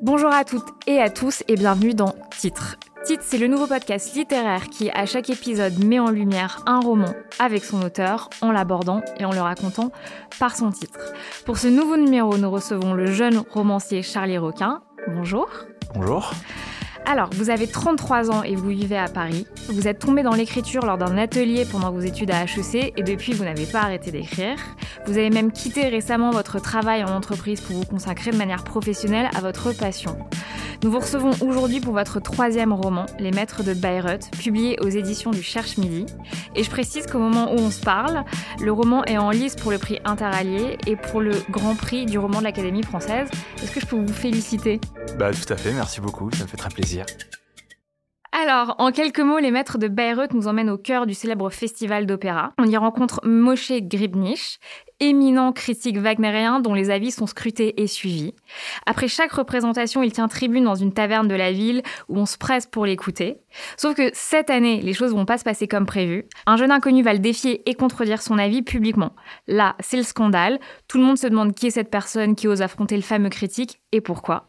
Bonjour à toutes et à tous et bienvenue dans Titre. Titre, c'est le nouveau podcast littéraire qui, à chaque épisode, met en lumière un roman avec son auteur, en l'abordant et en le racontant par son titre. Pour ce nouveau numéro, nous recevons le jeune romancier Charlie Roquin. Bonjour. Bonjour. Alors, vous avez 33 ans et vous vivez à Paris. Vous êtes tombé dans l'écriture lors d'un atelier pendant vos études à HEC et depuis, vous n'avez pas arrêté d'écrire. Vous avez même quitté récemment votre travail en entreprise pour vous consacrer de manière professionnelle à votre passion. Nous vous recevons aujourd'hui pour votre troisième roman, Les Maîtres de Bayreuth, publié aux éditions du Cherche Midi. Et je précise qu'au moment où on se parle, le roman est en lice pour le prix Interallié et pour le Grand Prix du roman de l'Académie française. Est-ce que je peux vous féliciter? Bah tout à fait, merci beaucoup, ça me fait très plaisir. Alors, en quelques mots, les maîtres de Bayreuth nous emmènent au cœur du célèbre festival d'opéra. On y rencontre Moshe Gribnich, éminent critique wagnérien dont les avis sont scrutés et suivis. Après chaque représentation, il tient tribune dans une taverne de la ville où on se presse pour l'écouter. Sauf que cette année, les choses vont pas se passer comme prévu. Un jeune inconnu va le défier et contredire son avis publiquement. Là, c'est le scandale. Tout le monde se demande qui est cette personne qui ose affronter le fameux critique et pourquoi.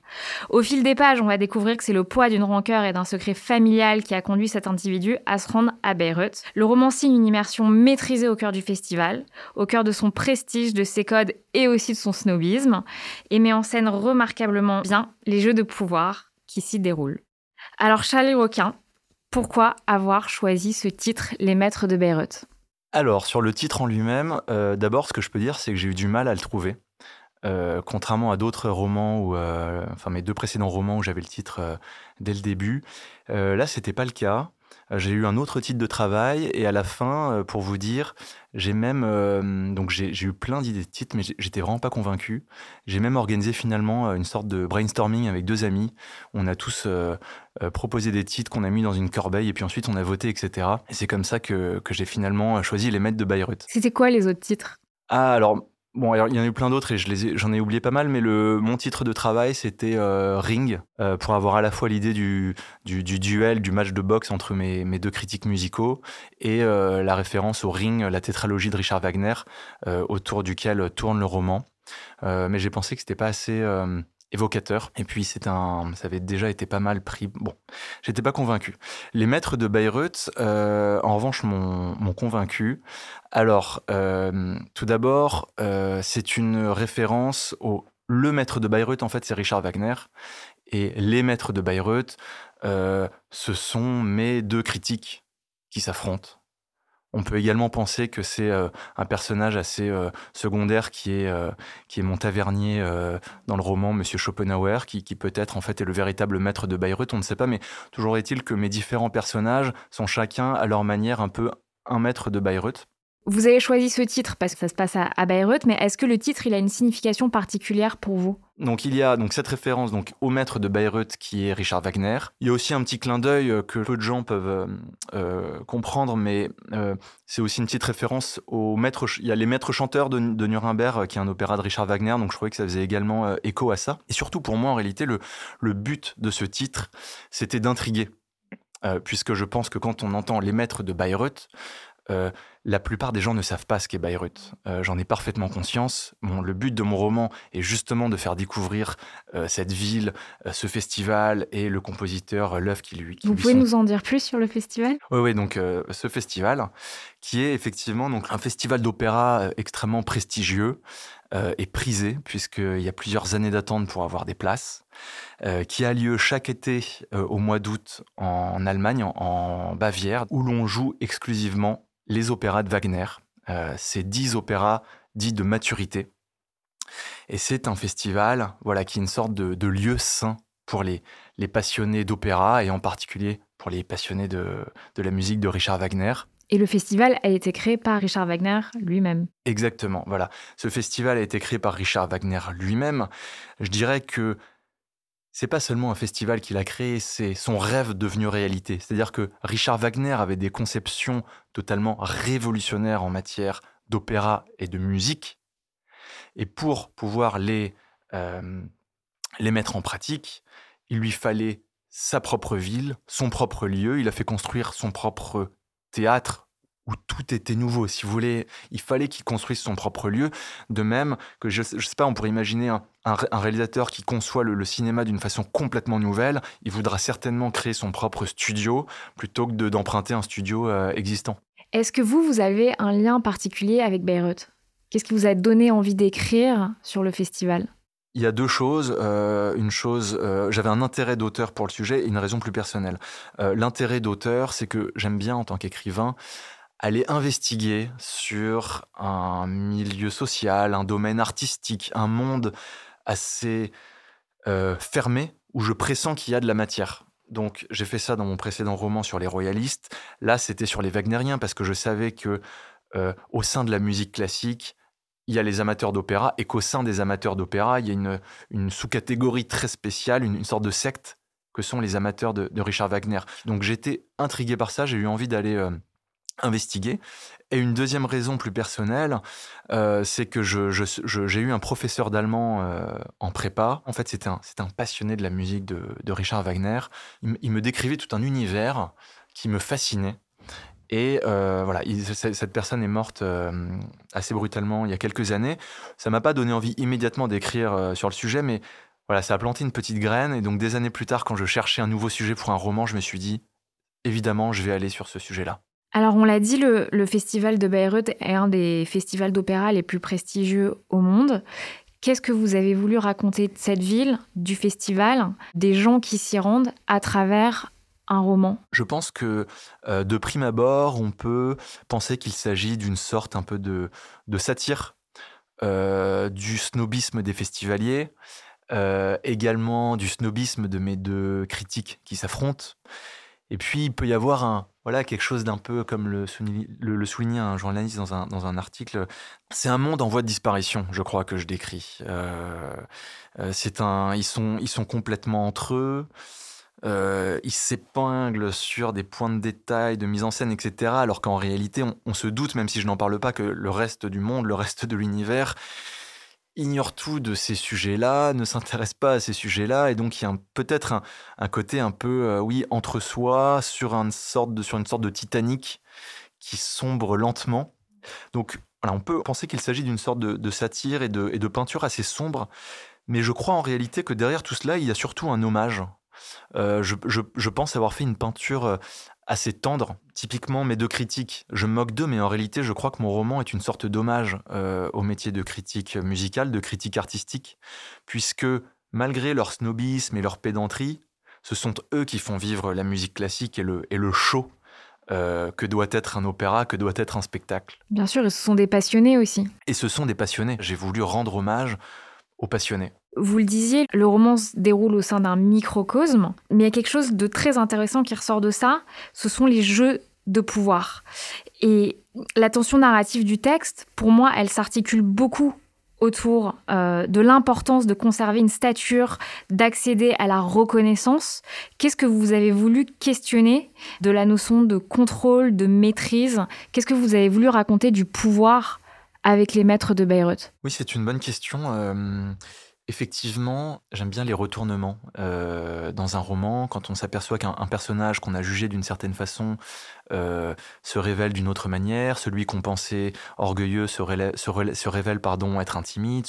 Au fil des pages, on va découvrir que c'est le poids d'une rancœur et d'un secret familial qui a conduit cet individu à se rendre à Bayreuth. Le roman signe une immersion maîtrisée au cœur du festival, au cœur de son prestige, de ses codes et aussi de son snobisme, et met en scène remarquablement bien les jeux de pouvoir qui s'y déroulent. Alors Charlie Roquin, pourquoi avoir choisi ce titre Les Maîtres de Bayreuth Alors, sur le titre en lui-même, euh, d'abord, ce que je peux dire, c'est que j'ai eu du mal à le trouver. Euh, contrairement à d'autres romans, ou euh, enfin mes deux précédents romans où j'avais le titre dès le début, là c'était pas le cas. Euh, J'ai eu un autre titre de travail et à la fin, euh, pour vous dire, j'ai même euh, donc j'ai eu plein d'idées de titres, mais j'étais vraiment pas convaincu. J'ai même organisé finalement une sorte de brainstorming avec deux amis. On a tous euh, proposé des titres qu'on a mis dans une corbeille et puis ensuite on a voté, etc. Et c'est comme ça que, que j'ai finalement choisi les maîtres de Bayreuth. C'était quoi les autres titres? Ah, alors, bon, alors, il y en a eu plein d'autres et je les ai- j'en ai, oublié pas mal, mais mon titre de travail, c'était euh, Ring, euh, pour avoir à la fois l'idée du, du, du duel, du match de boxe entre mes, deux critiques musicaux et euh, la référence au Ring, la tétralogie de Richard Wagner, autour duquel tourne le roman. Mais j'ai pensé que c'était pas assez évocateur. Et puis, c'est un, ça avait déjà été pas mal pris. Bon, j'étais pas convaincu. Les maîtres de Bayreuth, euh, en revanche, m'ont convaincu. Alors, euh, tout d'abord, euh, c'est une référence au le maître de Bayreuth. En fait, c'est Richard Wagner. Et les maîtres de Bayreuth, ce sont mes deux critiques qui s'affrontent. On peut également penser que c'est euh, un personnage assez euh, secondaire qui est, euh, qui est mon tavernier dans le roman Monsieur Schopenhauer, qui, qui peut-être en fait est le véritable maître de Bayreuth, on ne sait pas, mais toujours est-il que mes différents personnages sont chacun à leur manière un peu un maître de Bayreuth. Vous avez choisi ce titre parce que ça se passe à, Bayreuth, mais est-ce que le titre il a une signification particulière pour vous? Donc il y a donc cette référence donc au maître de Bayreuth qui est Richard Wagner. Il y a aussi un petit clin d'œil euh, que peu de gens peuvent euh, euh, comprendre, mais c'est aussi une petite référence au maître. Il y a les maîtres chanteurs de, Nuremberg, qui est un opéra de Richard Wagner, donc je trouvais que ça faisait également écho à ça. Et surtout pour moi, en réalité, le, but de ce titre, c'était d'intriguer. Puisque je pense que quand on entend les maîtres de Bayreuth, la plupart des gens ne savent pas ce qu'est Bayreuth. Euh, J'en ai parfaitement conscience. Bon, le but de mon roman est justement de faire découvrir euh, cette ville, euh, ce festival et le compositeur, l'œuvre qui lui. Qui Vous lui pouvez sont- nous en dire plus sur le festival? Oui, oui, donc ce festival, qui est effectivement donc, un festival d'opéra extrêmement prestigieux et prisé, puisqu'il y a plusieurs années d'attente pour avoir des places, qui a lieu chaque été au mois d'août en Allemagne, en, en Bavière, où l'on joue exclusivement les opéras de Wagner. Euh, C'est dix opéras dits de maturité. Et c'est un festival voilà, qui est une sorte de, de lieu saint pour les, les passionnés d'opéra et en particulier pour les passionnés de, de la musique de Richard Wagner. Et le festival a été créé par Richard Wagner lui-même. Exactement, voilà. Ce festival a été créé par Richard Wagner lui-même. Je dirais que c'est pas seulement un festival qu'il a créé, c'est son rêve devenu réalité. C'est-à-dire que Richard Wagner avait des conceptions totalement révolutionnaires en matière d'opéra et de musique. Et pour pouvoir les, euh, les mettre en pratique, il lui fallait sa propre ville, son propre lieu. Il a fait construire son propre théâtre où tout était nouveau. Si vous voulez, il fallait qu'il construise son propre lieu. De même que, je ne sais pas, on pourrait imaginer un, réalisateur qui conçoit le, cinéma d'une façon complètement nouvelle. Il voudra certainement créer son propre studio plutôt que d'emprunter un studio euh, existant. Est-ce que vous, vous avez un lien particulier avec Bayreuth? Qu'est-ce qui vous a donné envie d'écrire sur le festival? Il y a deux choses. Euh, une chose, euh, j'avais un intérêt d'auteur pour le sujet et une raison plus personnelle. Euh, l'intérêt d'auteur, c'est que j'aime bien, en tant qu'écrivain, aller investiguer sur un milieu social, un domaine artistique, un monde assez fermé où je pressens qu'il y a de la matière. Donc j'ai fait ça dans mon précédent roman sur les royalistes. Là, c'était sur les wagnériens parce que je savais que au sein de la musique classique, il y a les amateurs d'opéra et qu'au sein des amateurs d'opéra, il y a une, sous-catégorie très spéciale, une, sorte de secte que sont les amateurs de, Richard Wagner. Donc j'étais intrigué par ça, j'ai eu envie d'aller euh, investiguer. Et une deuxième raison plus personnelle, euh, c'est que j'ai eu un professeur d'allemand euh, en prépa. En fait, c'était un, passionné de la musique de, Richard Wagner. il, me décrivait tout un univers qui me fascinait. Et euh, voilà, cette personne est morte assez brutalement il y a quelques années. Ça m'a pas donné envie immédiatement d'écrire sur le sujet, mais voilà, ça a planté une petite graine. Et donc des années plus tard, quand je cherchais un nouveau sujet pour un roman, je me suis dit, évidemment, je vais aller sur ce sujet-là. Alors on l'a dit, le, festival de Bayreuth est un des festivals d'opéra les plus prestigieux au monde. Qu'est-ce que vous avez voulu raconter de cette ville, du festival, des gens qui s'y rendent à travers un roman? Je pense que euh, de prime abord, on peut penser qu'il s'agit d'une sorte un peu de, satire euh, du snobisme des festivaliers, euh, également du snobisme de mes deux critiques qui s'affrontent. Et puis, il peut y avoir un, voilà, quelque chose d'un peu comme le, le, soulignait un journaliste dans un, article. C'est un monde en voie de disparition, je crois, que je décris. c'est un, ils, sont, ils sont complètement entre eux. Euh, il s'épingle sur des points de détail, de mise en scène, etc. Alors qu'en réalité, on, se doute, même si je n'en parle pas, que le reste du monde, le reste de l'univers ignore tout de ces sujets-là, ne s'intéresse pas à ces sujets-là, et donc il y a peut-être un, côté un peu, euh, oui, entre soi, sur une sorte de, sur une sorte de Titanic qui sombre lentement. Donc on peut penser qu'il s'agit d'une sorte de, satire et de, et de peinture assez sombre, mais je crois en réalité que derrière tout cela, il y a surtout un hommage euh, je, pense avoir fait une peinture euh, assez tendre. Typiquement, mes deux critiques, je me moque d'eux, mais en réalité, je crois que mon roman est une sorte d'hommage euh, au métier de critique musicale, de critique artistique, puisque malgré leur snobisme et leur pédanterie, ce sont eux qui font vivre la musique classique et le, et le show que doit être un opéra, que doit être un spectacle. Bien sûr, et ce sont des passionnés aussi. Et ce sont des passionnés. J'ai voulu rendre hommage aux passionnés. Vous le disiez, le roman se déroule au sein d'un microcosme, mais il y a quelque chose de très intéressant qui ressort de ça, ce sont les jeux de pouvoir. Et la tension narrative du texte, pour moi, elle s'articule beaucoup autour euh, de l'importance de conserver une stature, d'accéder à la reconnaissance. Qu'est-ce que vous avez voulu questionner de la notion de contrôle, de maîtrise? Qu'est-ce que vous avez voulu raconter du pouvoir avec les maîtres de Bayreuth? Oui, c'est une bonne question. Euh, Effectivement, j'aime bien les retournements euh, dans un roman, quand on s'aperçoit qu'un personnage qu'on a jugé d'une certaine façon euh, se révèle d'une autre manière, celui qu'on pensait orgueilleux se, révèle, pardon, être intimide.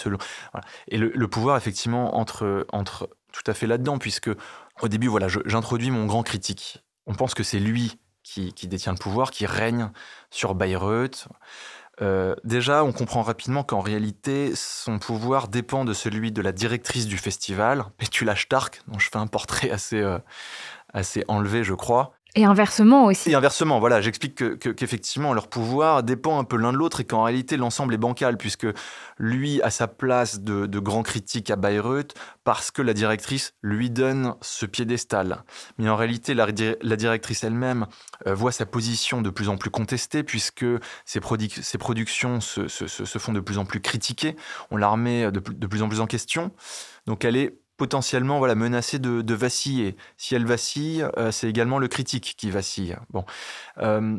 Et le, pouvoir, effectivement, entre, entre tout à fait là-dedans, puisque au début, voilà, j'introduis mon grand critique. On pense que c'est lui qui, qui, détient le pouvoir, qui règne sur Bayreuth. Euh, déjà, on comprend rapidement qu'en réalité, son pouvoir dépend de celui de la directrice du festival, Petula Stark, dont je fais un portrait assez, euh, assez enlevé, je crois. Et inversement aussi. Et inversement, voilà, j'explique qu'effectivement, leur pouvoir dépend un peu l'un de l'autre et qu'en réalité, l'ensemble est bancal, puisque lui a sa place de, grand critique à Bayreuth parce que la directrice lui donne ce piédestal. Mais en réalité, la, directrice elle-même euh, voit sa position de plus en plus contestée, puisque ses, ses productions se, font de plus en plus critiquées, on la remet de, de plus en plus en question. Donc elle est potentiellement voilà, menacée de, vaciller. Si elle vacille, euh, c'est également le critique qui vacille. Bon. Euh,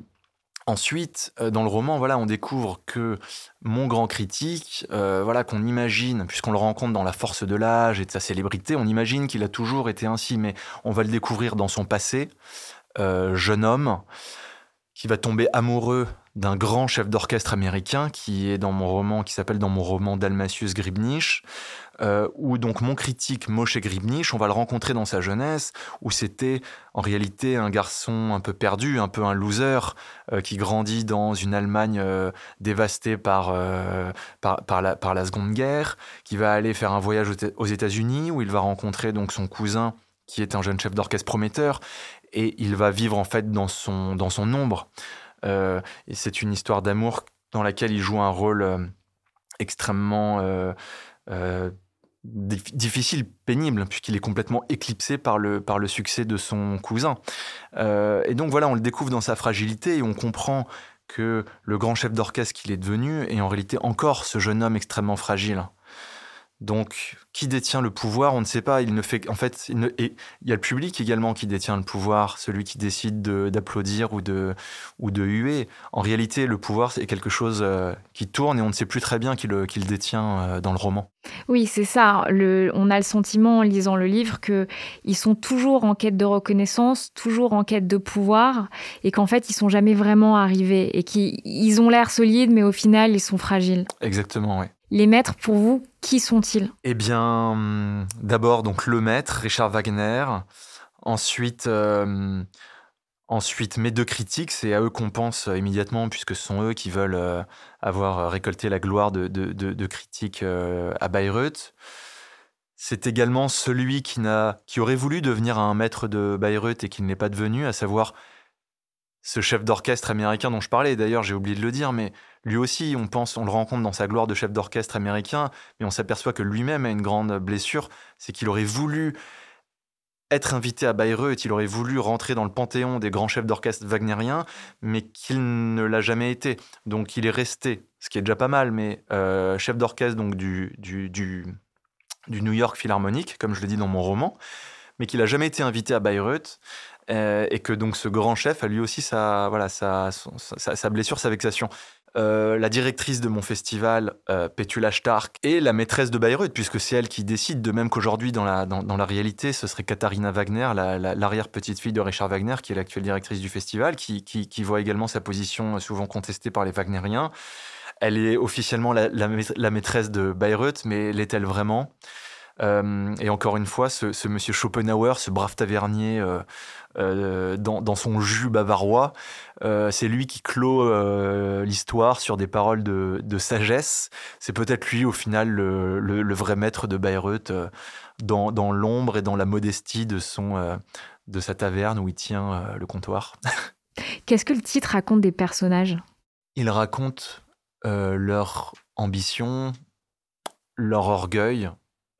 ensuite, euh, dans le roman, voilà, on découvre que mon grand critique, voilà, qu'on imagine, puisqu'on le rencontre dans la force de l'âge et de sa célébrité, on imagine qu'il a toujours été ainsi, mais on va le découvrir dans son passé, jeune homme, qui va tomber amoureux d'un grand chef d'orchestre américain qui est dans mon roman, qui s'appelle dans mon roman Dalmatius Gribnich, euh, où donc mon critique Moshe Gribnich, on va le rencontrer dans sa jeunesse, où c'était en réalité un garçon un peu perdu, un peu un loser, euh, qui grandit dans une Allemagne euh, dévastée par, par, la, par la Seconde Guerre, qui va aller faire un voyage aux États-Unis, où il va rencontrer donc son cousin qui est un jeune chef d'orchestre prometteur, et il va vivre en fait dans son, dans son ombre. et c'est une histoire d'amour dans laquelle il joue un rôle extrêmement difficile, pénible, puisqu'il est complètement éclipsé par le, par le succès de son cousin. Euh, et donc voilà, on le découvre dans sa fragilité et on comprend que le grand chef d'orchestre qu'il est devenu est en réalité encore ce jeune homme extrêmement fragile. Donc, qui détient le pouvoir On ne sait pas. Il ne fait, en fait, il, et il y a le public également qui détient le pouvoir, celui qui décide d'applaudir ou de, ou de huer. En réalité, le pouvoir, c'est quelque chose euh, qui tourne et on ne sait plus très bien qui le, détient euh, dans le roman. Oui, c'est ça. on a le sentiment en lisant le livre qu'ils sont toujours en quête de reconnaissance, toujours en quête de pouvoir, et qu'en fait, ils sont jamais vraiment arrivés et qu'ils ont l'air solides, mais au final, ils sont fragiles. Exactement, oui. Les maîtres, pour vous, qui sont-ils? Eh bien, hum, d'abord, donc le maître, Richard Wagner. Ensuite, euh, ensuite, mes deux critiques, c'est à eux qu'on pense immédiatement, puisque ce sont eux qui veulent euh, avoir récolté la gloire de, de, critiques euh, à Bayreuth. C'est également celui qui, qui aurait voulu devenir un maître de Bayreuth et qui ne l'est pas devenu, à savoir ce chef d'orchestre américain dont je parlais. D'ailleurs, j'ai oublié de le dire, mais lui aussi, on pense, le rencontre dans sa gloire de chef d'orchestre américain, mais on s'aperçoit que lui-même a une grande blessure, c'est qu'il aurait voulu être invité à Bayreuth, il aurait voulu rentrer dans le panthéon des grands chefs d'orchestre wagnériens, mais qu'il ne l'a jamais été. Donc il est resté, ce qui est déjà pas mal, mais euh, chef d'orchestre donc du, du, du, New York Philharmonic, comme je l'ai dit dans mon roman, mais qu'il n'a jamais été invité à Bayreuth. Euh, et que donc ce grand chef a lui aussi sa, voilà, sa, sa blessure, sa vexation. Euh, la directrice de mon festival, euh, Petula Stark, est la maîtresse de Bayreuth, puisque c'est elle qui décide, de même qu'aujourd'hui, dans la, dans, la réalité, ce serait Katharina Wagner, l'arrière-petite-fille de Richard Wagner, qui est l'actuelle directrice du festival, qui, qui, voit également sa position souvent contestée par les Wagneriens. Elle est officiellement la, maîtresse de Bayreuth, mais l'est-elle vraiment? Euh, et encore une fois, ce, monsieur Schopenhauer, ce brave tavernier euh, euh, dans, son jus bavarois, c'est lui qui clôt l'histoire sur des paroles de, sagesse. C'est peut-être lui, au final, le, vrai maître de Bayreuth dans, dans l'ombre et dans la modestie de, son, de sa taverne où il tient le comptoir. Qu'est-ce que le titre raconte des personnages? Il raconte leur ambition, leur orgueil,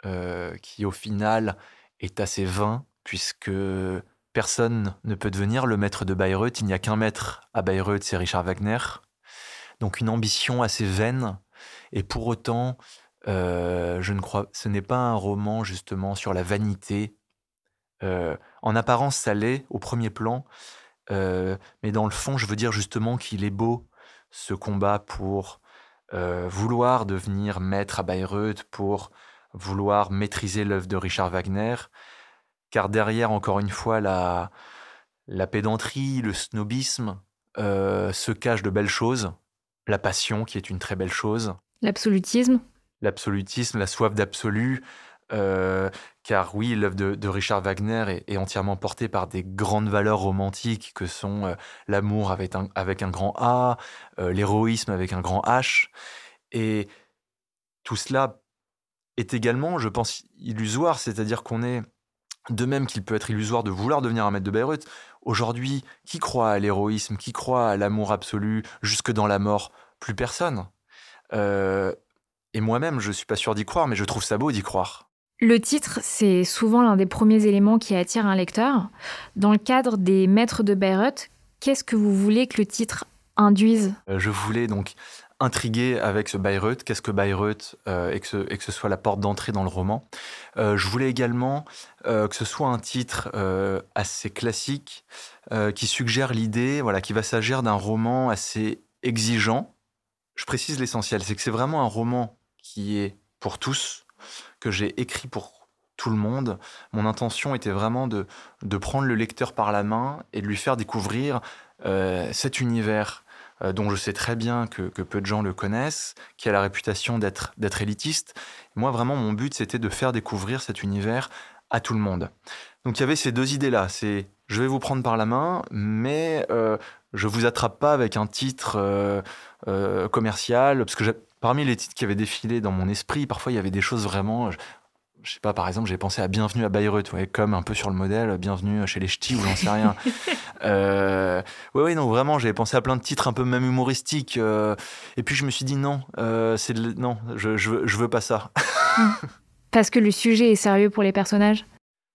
euh, qui au final est assez vain, puisque personne ne peut devenir le maître de Bayreuth. Il n'y a qu'un maître à Bayreuth, c'est Richard Wagner. Donc une ambition assez vaine, et pour autant, euh, je ne crois, ce n'est pas un roman justement sur la vanité. Euh, en apparence, ça l'est au premier plan, mais dans le fond, je veux dire justement qu'il est beau ce combat pour vouloir devenir maître à Bayreuth, pour vouloir maîtriser l'œuvre de Richard Wagner, car derrière, encore une fois, la, la pédanterie, le snobisme euh, se cachent de belles choses, la passion qui est une très belle chose. L'absolutisme. L'absolutisme, la soif d'absolu, euh, car oui, l'œuvre de, Richard Wagner est, entièrement portée par des grandes valeurs romantiques que sont euh, l'amour avec un, avec un grand A, l'héroïsme avec un grand H, et tout cela est également, je pense, illusoire, c'est-à-dire qu'on est De même qu'il peut être illusoire de vouloir devenir un maître de Bayreuth. Aujourd'hui, qui croit à l'héroïsme, qui croit à l'amour absolu jusque dans la mort Plus personne. Euh, et moi-même, je suis pas sûr d'y croire, mais je trouve ça beau d'y croire. Le titre, c'est souvent l'un des premiers éléments qui attire un lecteur. Dans le cadre des Maîtres de Bayreuth, qu'est-ce que vous voulez que le titre induise? Euh, Je voulais donc intriguer avec ce Bayreuth, qu'est-ce que Bayreuth, euh, et, que ce, que ce, soit la porte d'entrée dans le roman. Euh, je voulais également euh, que ce soit un titre assez classique, qui suggère l'idée, voilà, qui va s'agir d'un roman assez exigeant. Je précise l'essentiel, c'est que c'est vraiment un roman qui est pour tous, que j'ai écrit pour tout le monde. Mon intention était vraiment de, de prendre le lecteur par la main et de lui faire découvrir cet univers dont je sais très bien que, que, peu de gens le connaissent, qui a la réputation d'être élitiste. Moi, vraiment, mon but, c'était de faire découvrir cet univers à tout le monde. Donc il y avait ces deux idées-là. C'est je vais vous prendre par la main, mais euh, je vous attrape pas avec un titre euh, euh, commercial, parce que parmi les titres qui avaient défilé dans mon esprit, parfois il y avait des choses vraiment je sais pas, par exemple, j'ai pensé à Bienvenue à Bayreuth, ouais, comme un peu sur le modèle Bienvenue chez les Ch'tis ou j'en sais rien. euh, ouais, ouais, non, vraiment, j'avais pensé à plein de titres un peu même humoristiques. Euh, et puis je me suis dit non, euh, c'est non, je, je, je veux pas ça. Parce que le sujet est sérieux pour les personnages?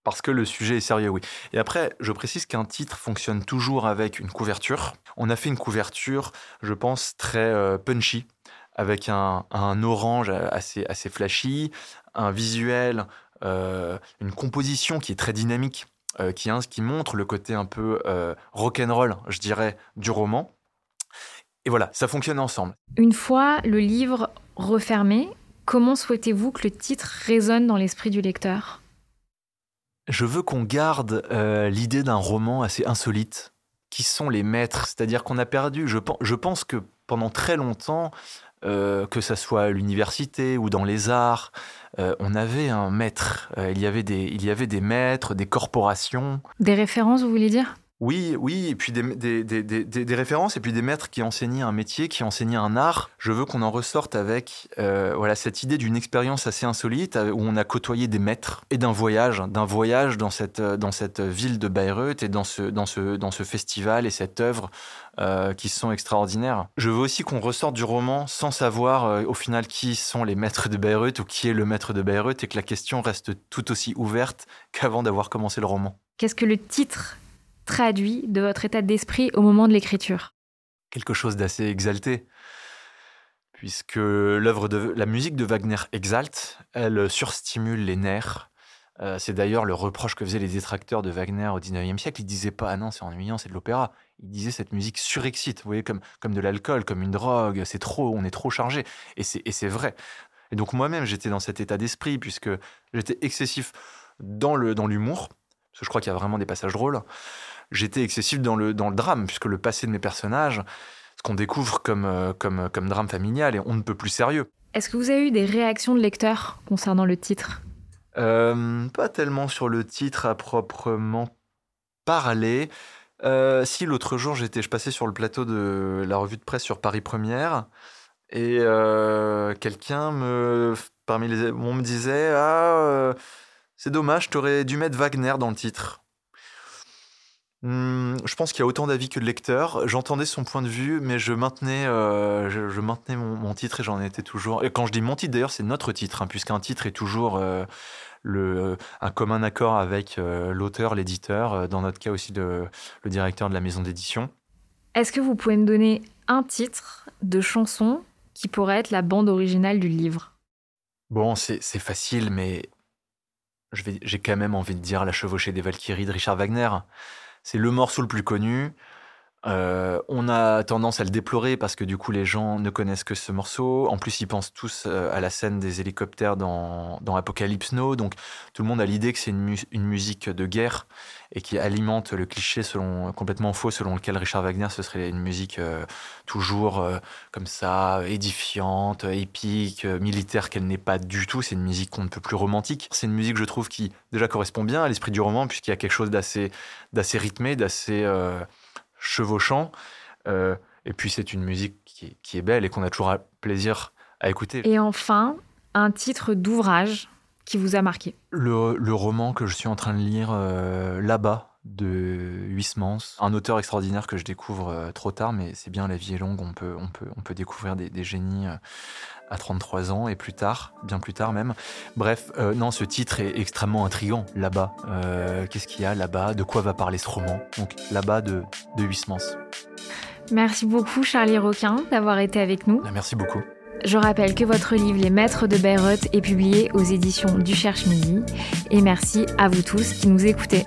Parce que le sujet est sérieux, oui. Et après, je précise qu'un titre fonctionne toujours avec une couverture. On a fait une couverture, je pense, très euh, punchy, avec un, un, orange assez, assez flashy, un visuel, euh, une composition qui est très dynamique, euh, qui, hein, qui, montre le côté un peu euh, rock'n'roll, je dirais, du roman. Et voilà, ça fonctionne ensemble. Une fois le livre refermé, comment souhaitez-vous que le titre résonne dans l'esprit du lecteur? Je veux qu'on garde l'idée d'un roman assez insolite. Qui sont les maîtres C'est-à-dire qu'on a perdu, je, je pense que pendant très longtemps, euh, que ça soit à l'université ou dans les arts, euh, on avait un maître. Euh, il, y avait des, il y avait des maîtres, des corporations. Des références, vous voulez dire? Oui, oui, et puis des, références, et puis des maîtres qui enseignaient un métier, qui enseignaient un art. Je veux qu'on en ressorte avec euh, voilà, cette idée d'une expérience assez insolite, où on a côtoyé des maîtres, et d'un voyage, d'un voyage dans cette, dans cette ville de Bayreuth, et dans ce, dans ce, dans ce festival, et cette œuvre euh, qui sont extraordinaires. Je veux aussi qu'on ressorte du roman sans savoir euh, au final qui sont les maîtres de Bayreuth, ou qui est le maître de Bayreuth, et que la question reste tout aussi ouverte qu'avant d'avoir commencé le roman. Qu'est-ce que le titre traduit de votre état d'esprit au moment de l'écriture Quelque chose d'assez exalté, puisque l'œuvre de la musique de Wagner exalte, elle surstimule les nerfs. Euh, c'est d'ailleurs le reproche que faisaient les détracteurs de Wagner au 19e siècle. Ils disaient pas ah non c'est ennuyant, c'est de l'opéra. Ils disaient cette musique surexcite, vous voyez comme comme de l'alcool, comme une drogue. C'est trop, on est trop chargé. Et c'est vrai. Et donc moi-même j'étais dans cet état d'esprit puisque j'étais excessif dans le dans l'humour parce que je crois qu'il y a vraiment des passages drôles j'étais excessif dans le, dans le drame, puisque le passé de mes personnages, ce qu'on découvre comme, euh, comme, comme drame familial, et on ne peut plus sérieux. Est-ce que vous avez eu des réactions de lecteurs concernant le titre? Euh, Pas tellement sur le titre à proprement parler. Euh, si l'autre jour j'étais, je passais sur le plateau de la revue de presse sur Paris Première et euh, quelqu'un me, parmi les, on me disait ah euh, c'est dommage, tu aurais dû mettre Wagner dans le titre. Mmh, je pense qu'il y a autant d'avis que de lecteurs. J'entendais son point de vue, mais je maintenais, euh, je, je, maintenais mon, mon titre et j'en étais toujours. Et quand je dis mon titre, d'ailleurs, c'est notre titre, hein, puisqu'un titre est toujours euh, le, un commun accord avec euh, l'auteur, l'éditeur, euh, dans notre cas aussi le directeur de la maison d'édition. Est-ce que vous pouvez me donner un titre de chanson qui pourrait être la bande originale du livre? Bon, c'est facile, mais j'ai quand même envie de dire La chevauchée des Valkyries de Richard Wagner. C'est le morceau le plus connu. Euh, on a tendance à le déplorer parce que du coup les gens ne connaissent que ce morceau. En plus, ils pensent tous euh, à la scène des hélicoptères dans, Apocalypse Now. Donc tout le monde a l'idée que c'est une, mu une, musique de guerre et qui alimente le cliché selon, complètement faux selon lequel Richard Wagner ce serait une musique euh, toujours comme ça, édifiante, épique, militaire qu'elle n'est pas du tout. C'est une musique qu'on ne peut plus romantique. C'est une musique, je trouve, qui déjà correspond bien à l'esprit du roman puisqu'il y a quelque chose d'assez rythmé, d'assez chevauchant. Euh, et puis c'est une musique qui, qui, est belle et qu'on a toujours plaisir à écouter. Et enfin, un titre d'ouvrage qui vous a marqué le, roman que je suis en train de lire là-bas de Huysmans, un auteur extraordinaire que je découvre trop tard, mais c'est bien, la vie est longue, on peut, on peut, on peut découvrir des, des génies à 33 ans et plus tard, bien plus tard même. Bref, euh, non, ce titre est extrêmement intrigant. Là-bas, euh, qu'est-ce qu'il y a là-bas? De quoi va parler ce roman? Donc là-bas de, de Huysmans. Merci beaucoup Charlie Roquin d'avoir été avec nous. Ah, merci beaucoup. Je rappelle que votre livre Les Maîtres de Bayreuth est publié aux éditions du Cherche Midi. Et merci à vous tous qui nous écoutez.